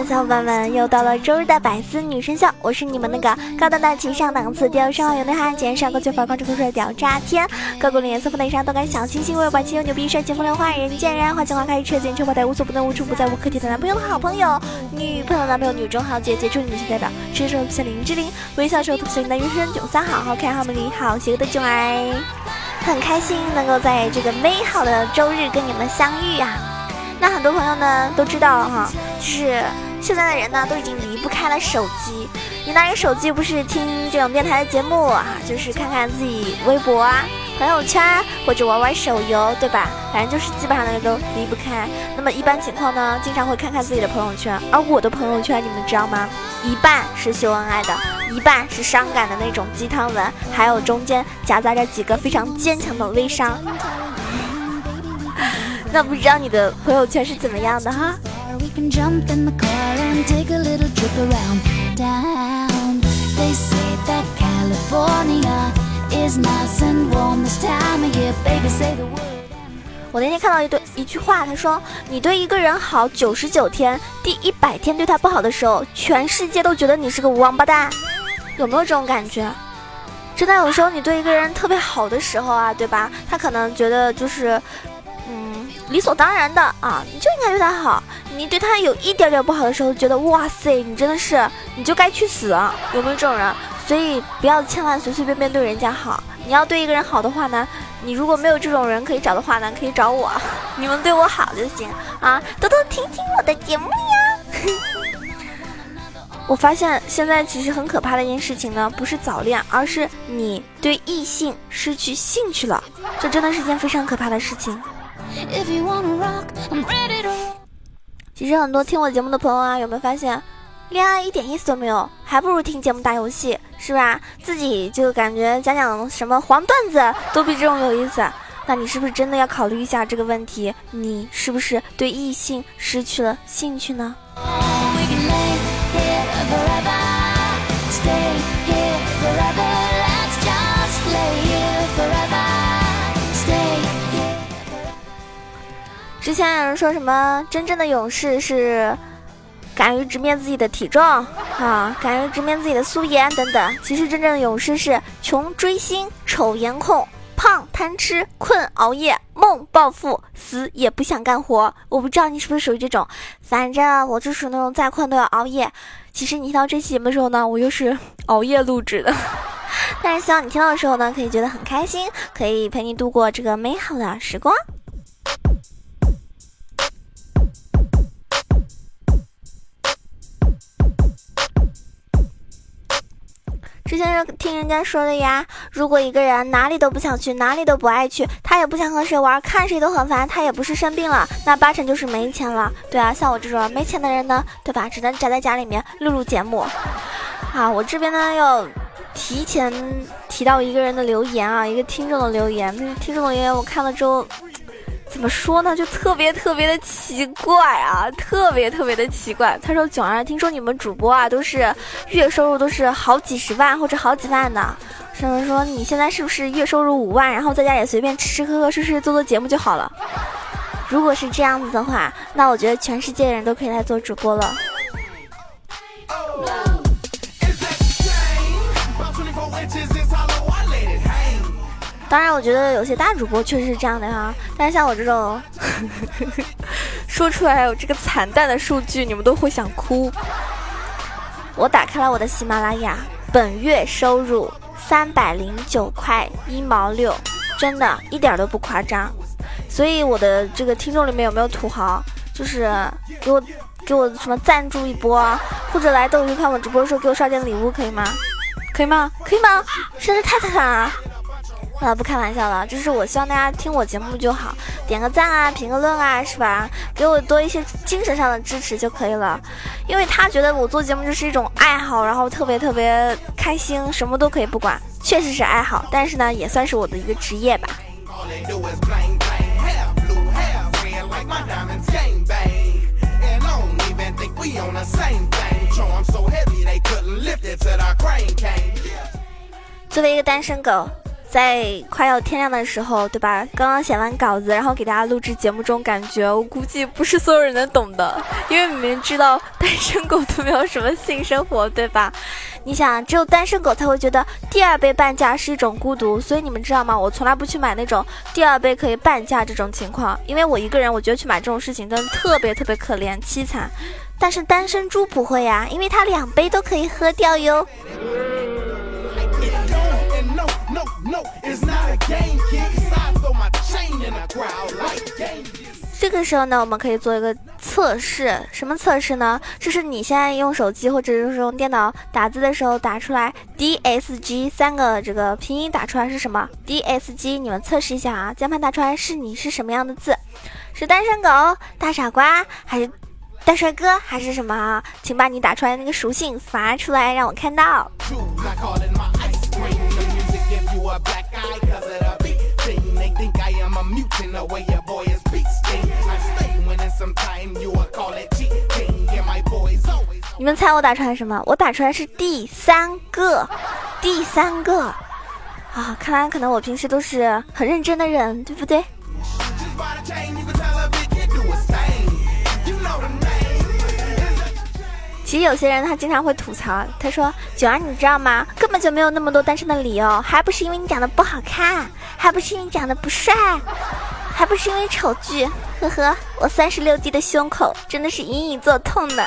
的小伙伴们，又到了周日的百思女神秀，我是你们那个高大大气上档次、第二声好有内涵、简上高缺乏高质口帅屌炸天，个个脸色不内伤，动感小清新，我有霸气又牛逼，帅气风流坏人见人爱，花见花开车见车跑带无所不能无处不在无可替代男朋友的好朋友，女朋友男朋友女中豪杰杰出女性代表，吃的时候像林志玲，微笑的时候特别像男人生囧三好，好看好美丽好邪恶的囧儿。很开心能够在这个美好的周日跟你们相遇呀、那很多朋友呢都知道哈，就是现在的人呢都已经离不开了手机。你拿着手机不是听这种电台的节目啊，就是看看自己微博啊、朋友圈或者玩玩手游，对吧？反正就是基本上的人都离不开。那么一般情况呢，经常会看看自己的朋友圈，而我的朋友圈你们知道吗？一半是秀恩爱的，一半是伤感的那种鸡汤文，还有中间夹杂着几个非常坚强的微商。那不知道你的朋友圈是怎么样的哈？Can jump in the car and take a little trip around town. They say that California is nice and warm this time of year. Baby, say the word. 我那天看到一对一句话，他说：“你对一个人好九十九天，第一百天对他不好的时候，全世界都觉得你是个王八蛋。”有没有这种感觉？真的，有时候你对一个人特别好的时候啊，对吧？他可能觉得就是，理所当然的啊，你就应该对他好。你对他有一点点不好的时候，觉得哇塞，你真的是，你就该去死啊！有没有这种人？所以不要千万随随便便对人家好。你要对一个人好的话呢，你如果没有这种人可以找的话呢，可以找我，你们对我好就行啊，多多听听我的节目呀。我发现现在其实很可怕的一件事情呢，不是早恋，而是你对异性失去兴趣了，这真的是件非常可怕的事情。If you wanna rock, I'm ready to 其实很多听我节目的朋友啊，有没有发现，恋爱一点意思都没有，还不如听节目打游戏，是吧？自己就感觉讲讲什么黄段子都比这种有意思。那你是不是真的要考虑一下这个问题？你是不是对异性失去了兴趣呢之前有人说什么真正的勇士是敢于直面自己的体重啊，敢于直面自己的素颜等等。其实真正的勇士是穷追星、丑颜控、胖贪吃、困熬夜、梦暴富、死也不想干活。我不知道你是不是属于这种，反正我就属于那种再困都要熬夜。其实你听到这期节目的时候呢，我又是熬夜录制的。但是希望你听到的时候呢，可以觉得很开心，可以陪你度过这个美好的时光。听人家说的呀，如果一个人哪里都不想去，哪里都不爱去，他也不想和谁玩，看谁都很烦，他也不是生病了，那八成就是没钱了。对啊，像我这种没钱的人呢，对吧？只能宅在家里面录录节目。啊，我这边呢要提前提到一个人的留言啊，一个听众的留言。那听众的留言我看了之后，怎么说呢？就特别特别的奇怪啊，特别特别的奇怪。他说：“九儿，听说你们主播啊都是月收入都是好几十万或者好几万的。”上面说你现在是不是月收入五万，然后在家也随便吃吃喝喝睡睡做做节目就好了？如果是这样子的话，那我觉得全世界人都可以来做主播了。当然，我觉得有些大主播确实是这样的哈，但是像我这种，说出来还有这个惨淡的数据，你们都会想哭。我打开了我的喜马拉雅，本月收入三百零九块一毛六，真的一点都不夸张。所以我的这个听众里面有没有土豪？就是给我给我什么赞助一波，或者来斗鱼看我直播的时候给我刷点礼物，可以吗？可以吗？可以吗？真是太惨了。了，不开玩笑了，就是我希望大家听我节目就好，点个赞啊，评个论啊，是吧？给我多一些精神上的支持就可以了。因为他觉得我做节目就是一种爱好，然后特别特别开心，什么都可以不管，确实是爱好，但是呢，也算是我的一个职业吧。作为一个单身狗。在快要天亮的时候，对吧？刚刚写完稿子，然后给大家录制节目中，感觉我估计不是所有人能懂的，因为你们知道单身狗都没有什么性生活，对吧？你想，只有单身狗才会觉得第二杯半价是一种孤独，所以你们知道吗？我从来不去买那种第二杯可以半价这种情况，因为我一个人，我觉得去买这种事情真的特别特别可怜凄惨。但是单身猪不会呀，因为他两杯都可以喝掉哟。这个时候呢，我们可以做一个测试，什么测试呢？就是你现在用手机或者是用电脑打字的时候，打出来 D S G 三个这个拼音打出来是什么？D S G，你们测试一下啊，键盘打出来是你是什么样的字？是单身狗、大傻瓜，还是大帅哥，还是什么？请把你打出来那个属性发出来，让我看到。你们猜我打出来什么？我打出来是第三个，第三个啊！看来可能我平时都是很认真的人，对不对？其实有些人他经常会吐槽，他说：“九儿，你知道吗？根本就没有那么多单身的理由，还不是因为你长得不好看，还不是因为你长得不帅，还不是因为丑剧。”呵呵，我三十六 D 的胸口真的是隐隐作痛的。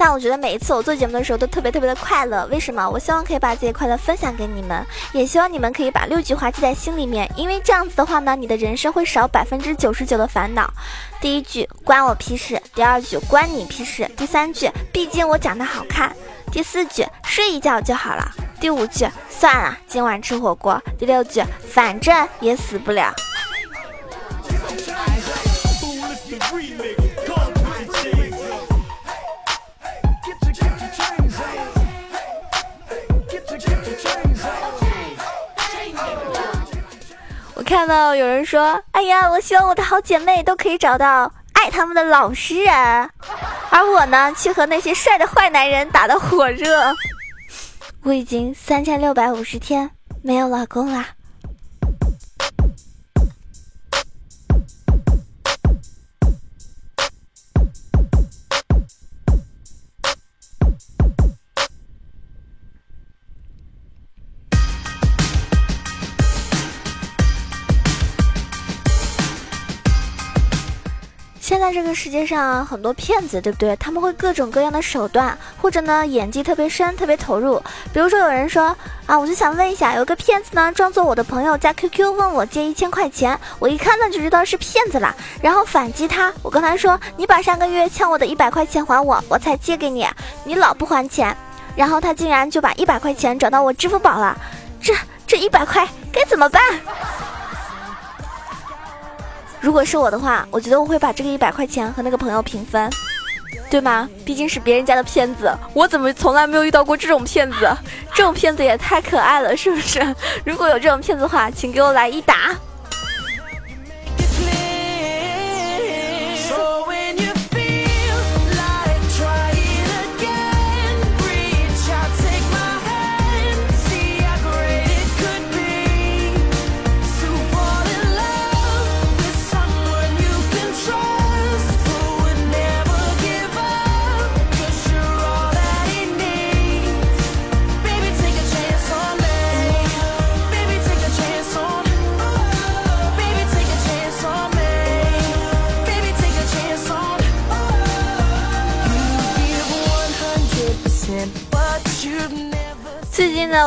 但我觉得每一次我做节目的时候都特别特别的快乐，为什么？我希望可以把这些快乐分享给你们，也希望你们可以把六句话记在心里面，因为这样子的话呢，你的人生会少百分之九十九的烦恼。第一句关我屁事，第二句关你屁事，第三句毕竟我长得好看，第四句睡一觉就好了，第五句算了，今晚吃火锅，第六句反正也死不了。看到有人说：“哎呀，我希望我的好姐妹都可以找到爱他们的老实人，而我呢，去和那些帅的坏男人打得火热。我已经三千六百五十天没有老公了。”在这个世界上很多骗子，对不对？他们会各种各样的手段，或者呢演技特别深，特别投入。比如说有人说啊，我就想问一下，有个骗子呢装作我的朋友加 QQ 问我借一千块钱，我一看呢就知道是骗子啦，然后反击他，我跟他说你把上个月欠我的一百块钱还我，我才借给你，你老不还钱，然后他竟然就把一百块钱转到我支付宝了，这这一百块该怎么办？如果是我的话，我觉得我会把这个一百块钱和那个朋友平分，对吗？毕竟是别人家的骗子，我怎么从来没有遇到过这种骗子？这种骗子也太可爱了，是不是？如果有这种骗子的话，请给我来一打。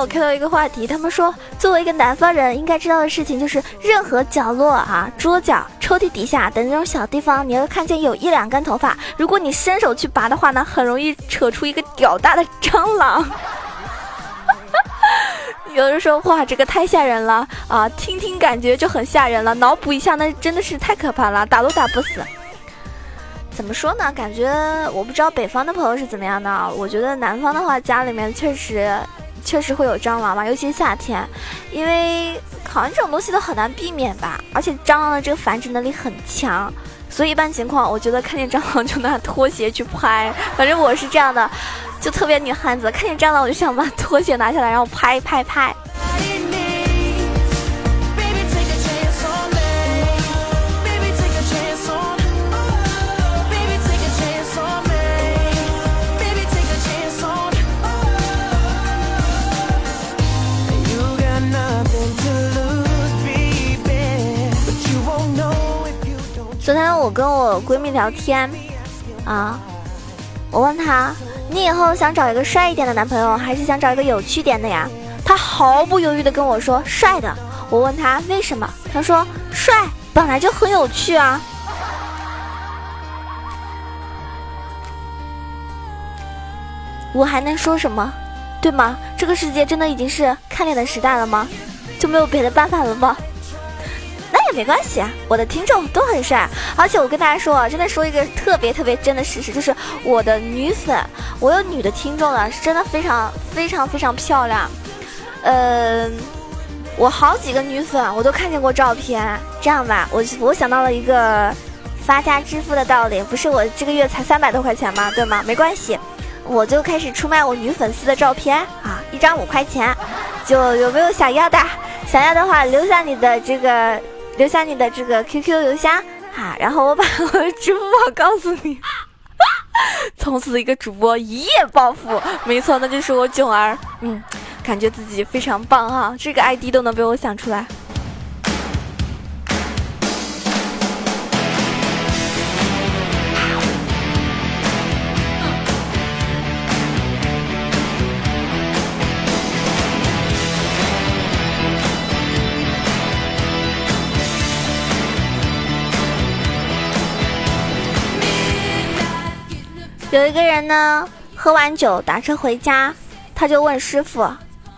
我看到一个话题，他们说，作为一个南方人，应该知道的事情就是，任何角落啊、桌角、抽屉底下等这种小地方，你要看见有一两根头发，如果你伸手去拔的话呢，很容易扯出一个屌大的蟑螂。有人说，哇，这个太吓人了啊！听听感觉就很吓人了，脑补一下，那真的是太可怕了，打都打不死。怎么说呢？感觉我不知道北方的朋友是怎么样的。我觉得南方的话，家里面确实确实会有蟑螂嘛，尤其是夏天，因为好像这种东西都很难避免吧。而且蟑螂的这个繁殖能力很强，所以一般情况，我觉得看见蟑螂就拿拖鞋去拍。反正我是这样的，就特别女汉子，看见蟑螂我就想把拖鞋拿下来，然后拍拍拍。我跟我闺蜜聊天，啊，我问她，你以后想找一个帅一点的男朋友，还是想找一个有趣点的呀？她毫不犹豫的跟我说帅的。我问她为什么，她说帅本来就很有趣啊。我还能说什么，对吗？这个世界真的已经是看脸的时代了吗？就没有别的办法了吗？没关系啊，我的听众都很帅，而且我跟大家说啊，真的说一个特别特别真的事实，就是我的女粉，我有女的听众了，是真的非常非常非常漂亮。嗯，我好几个女粉我都看见过照片。这样吧，我我想到了一个发家致富的道理，不是我这个月才三百多块钱吗？对吗？没关系，我就开始出卖我女粉丝的照片啊，一张五块钱，就有没有想要的？想要的话，留下你的这个。留下你的这个 QQ 邮箱。哈，然后我把我的支付宝告诉你，从此一个主播一夜暴富，没错，那就是我囧儿，嗯，感觉自己非常棒哈，这个 ID 都能被我想出来。有一个人呢，喝完酒打车回家，他就问师傅：“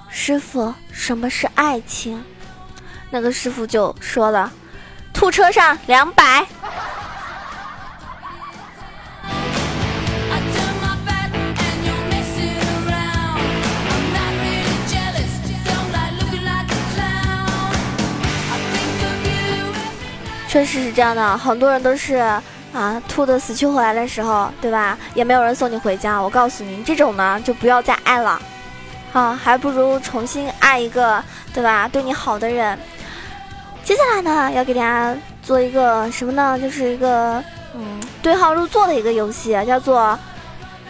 师傅，什么是爱情？”那个师傅就说了：“吐车上两百。”确实是这样的，很多人都是。啊，吐的死去活来的时候，对吧？也没有人送你回家。我告诉你，这种呢就不要再爱了，啊，还不如重新爱一个，对吧？对你好的人。接下来呢，要给大家做一个什么呢？就是一个嗯对号入座的一个游戏，叫做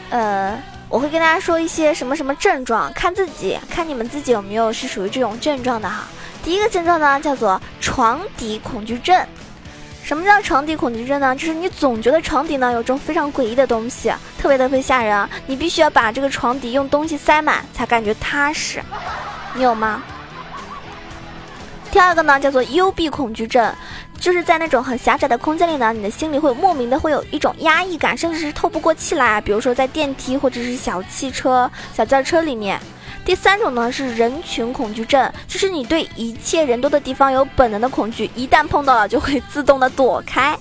呃，我会跟大家说一些什么什么症状，看自己，看你们自己有没有是属于这种症状的哈。第一个症状呢，叫做床底恐惧症。什么叫床底恐惧症呢？就是你总觉得床底呢有种非常诡异的东西，特别特别吓人，你必须要把这个床底用东西塞满才感觉踏实。你有吗？第二个呢叫做幽闭恐惧症，就是在那种很狭窄的空间里呢，你的心里会莫名的会有一种压抑感，甚至是透不过气来。比如说在电梯或者是小汽车、小轿车里面。第三种呢是人群恐惧症，就是你对一切人多的地方有本能的恐惧，一旦碰到了就会自动的躲开。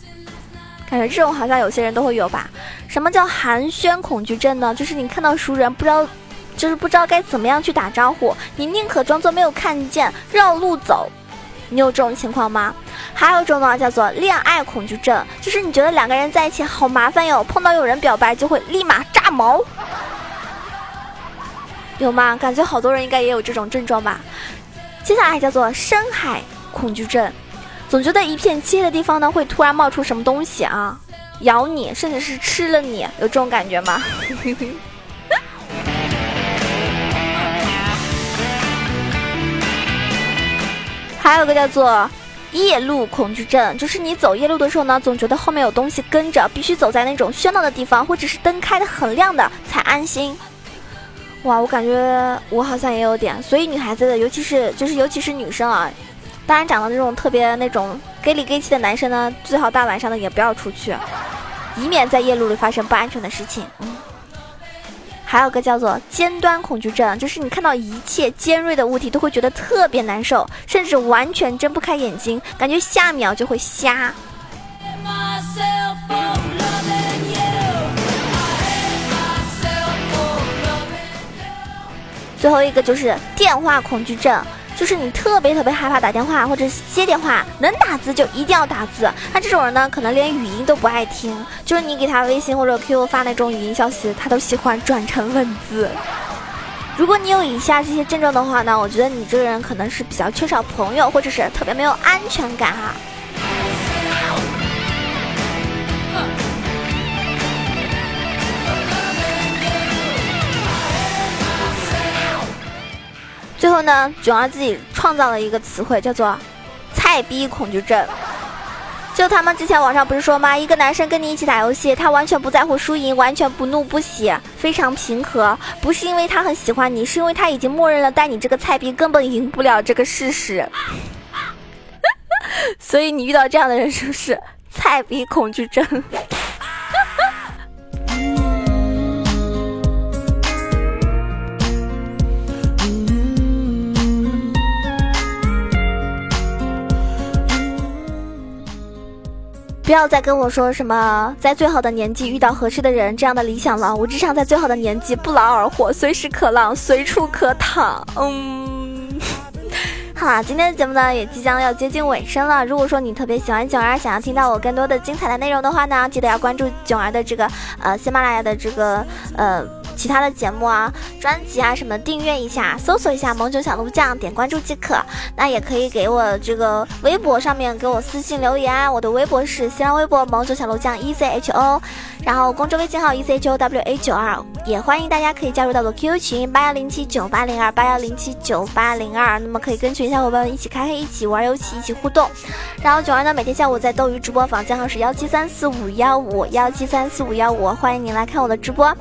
感觉这种好像有些人都会有吧？什么叫寒暄恐惧症呢？就是你看到熟人不知道，就是不知道该怎么样去打招呼，你宁可装作没有看见，绕路走。你有这种情况吗？还有一种呢叫做恋爱恐惧症，就是你觉得两个人在一起好麻烦哟，碰到有人表白就会立马炸毛。有吗？感觉好多人应该也有这种症状吧。接下来叫做深海恐惧症，总觉得一片漆黑的地方呢会突然冒出什么东西啊，咬你，甚至是吃了你，有这种感觉吗？还有个叫做夜路恐惧症，就是你走夜路的时候呢，总觉得后面有东西跟着，必须走在那种喧闹的地方，或者是灯开的很亮的才安心。哇，我感觉我好像也有点，所以女孩子的，尤其是就是尤其是女生啊，当然长得那种特别那种 gay 里 gay 气的男生呢，最好大晚上的也不要出去，以免在夜路里发生不安全的事情。还有个叫做尖端恐惧症，就是你看到一切尖锐的物体都会觉得特别难受，甚至完全睁不开眼睛，感觉下秒就会瞎。最后一个就是电话恐惧症，就是你特别特别害怕打电话或者接电话，能打字就一定要打字。那这种人呢，可能连语音都不爱听，就是你给他微信或者 QQ 发那种语音消息，他都喜欢转成文字。如果你有以下这些症状的话呢，我觉得你这个人可能是比较缺少朋友，或者是特别没有安全感哈。呢，囧儿自己创造了一个词汇，叫做“菜逼恐惧症”。就他们之前网上不是说吗？一个男生跟你一起打游戏，他完全不在乎输赢，完全不怒不喜，非常平和。不是因为他很喜欢你，是因为他已经默认了带你这个菜逼根本赢不了这个事实。所以你遇到这样的人，是不是菜逼恐惧症？不要再跟我说什么在最好的年纪遇到合适的人这样的理想了。我只想在最好的年纪不劳而获，随时可浪，随处可躺。嗯，好，今天的节目呢也即将要接近尾声了。如果说你特别喜欢囧儿，想要听到我更多的精彩的内容的话呢，记得要关注囧儿的这个呃喜马拉雅的这个呃。其他的节目啊、专辑啊什么，订阅一下，搜索一下“萌囧小鹿酱”，点关注即可。那也可以给我这个微博上面给我私信留言，我的微博是新浪微博“萌囧小鹿酱 E C H O”，然后公众微信号 E C H O W A 九二，也欢迎大家可以加入到我的 QQ 群八幺零七九八零二八幺零七九八零二，那么可以跟群小伙伴们一起开黑，一起玩游戏，一起互动。然后九儿呢，每天下午在斗鱼直播房，间号是幺七三四五幺五幺七三四五幺五，欢迎您来看我的直播。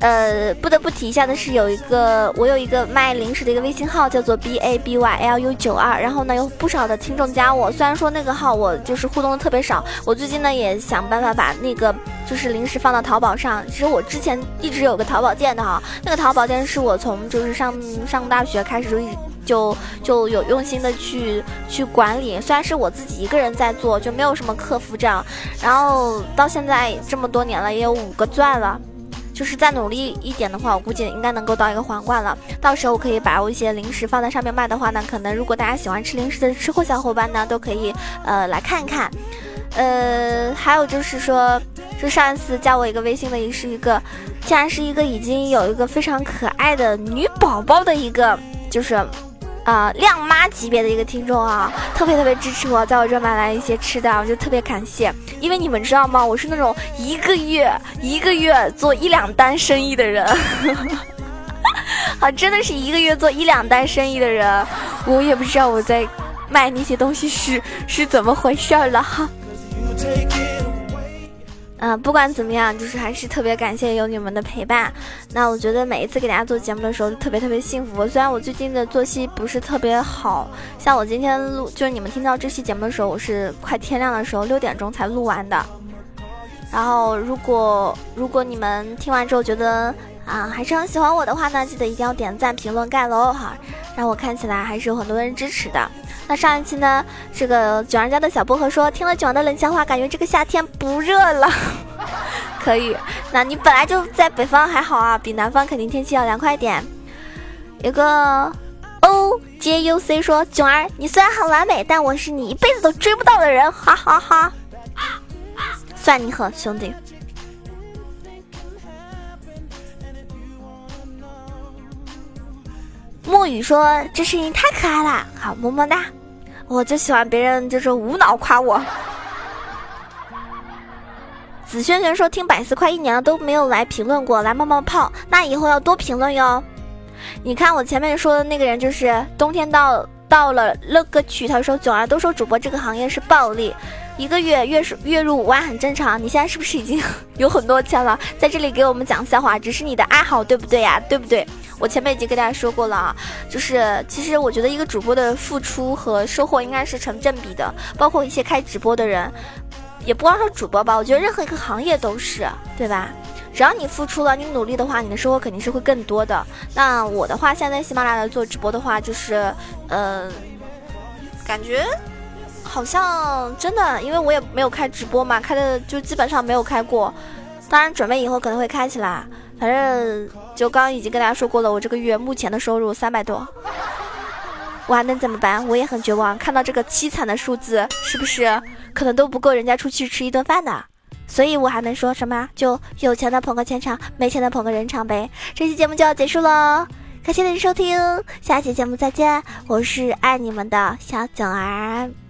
呃，不得不提一下的是，有一个我有一个卖零食的一个微信号，叫做 b a b y l u 九二。然后呢，有不少的听众加我，虽然说那个号我就是互动的特别少。我最近呢也想办法把那个就是零食放到淘宝上。其实我之前一直有个淘宝店的哈，那个淘宝店是我从就是上上大学开始就一就就有用心的去去管理。虽然是我自己一个人在做，就没有什么客服这样。然后到现在这么多年了，也有五个钻了。就是再努力一点的话，我估计应该能够到一个皇冠了。到时候我可以把我一些零食放在上面卖的话呢，可能如果大家喜欢吃零食的吃货小伙伴呢，都可以呃来看一看。呃，还有就是说，就上一次加我一个微信的也是一个，竟然是一个已经有一个非常可爱的女宝宝的一个，就是。啊，靓妈级别的一个听众啊，特别特别支持我，在我这买来一些吃的，我就特别感谢。因为你们知道吗？我是那种一个月一个月做一两单生意的人，啊，真的是一个月做一两单生意的人，我也不知道我在卖那些东西是是怎么回事了哈。嗯，不管怎么样，就是还是特别感谢有你们的陪伴。那我觉得每一次给大家做节目的时候，特别特别幸福。虽然我最近的作息不是特别好，像我今天录，就是你们听到这期节目的时候，我是快天亮的时候六点钟才录完的。然后，如果如果你们听完之后觉得啊还是很喜欢我的话呢，记得一定要点赞、评论、盖楼哈，让我看起来还是有很多人支持的。那上一期呢，这个囧儿家的小薄荷说，听了囧儿的冷笑话，感觉这个夏天不热了。可以，那你本来就在北方还好啊，比南方肯定天气要凉快点。有个 O J U C 说，囧儿，你虽然很完美，但我是你一辈子都追不到的人，哈哈哈。算你狠，兄弟。墨雨说，这声音太可爱了，好么么哒。我就喜欢别人就是无脑夸我。紫萱萱说听百思快一年了都没有来评论过，来冒冒泡，那以后要多评论哟。你看我前面说的那个人就是冬天到到了乐歌曲，他说囧儿都说主播这个行业是暴利，一个月月收月入五万很正常。你现在是不是已经有很多钱了？在这里给我们讲笑话，只是你的爱好，对不对呀？对不对？我前面已经跟大家说过了啊，就是其实我觉得一个主播的付出和收获应该是成正比的，包括一些开直播的人，也不光说主播吧，我觉得任何一个行业都是，对吧？只要你付出了，你努力的话，你的收获肯定是会更多的。那我的话，现在喜马拉雅做直播的话，就是，呃，感觉好像真的，因为我也没有开直播嘛，开的就基本上没有开过。当然，准备以后可能会开起来。反正就刚刚已经跟大家说过了，我这个月目前的收入三百多，我还能怎么办？我也很绝望，看到这个凄惨的数字，是不是可能都不够人家出去吃一顿饭的？所以我还能说什么？就有钱的捧个钱场，没钱的捧个人场呗。这期节目就要结束喽，感谢您收听，下期节目再见，我是爱你们的小囧儿。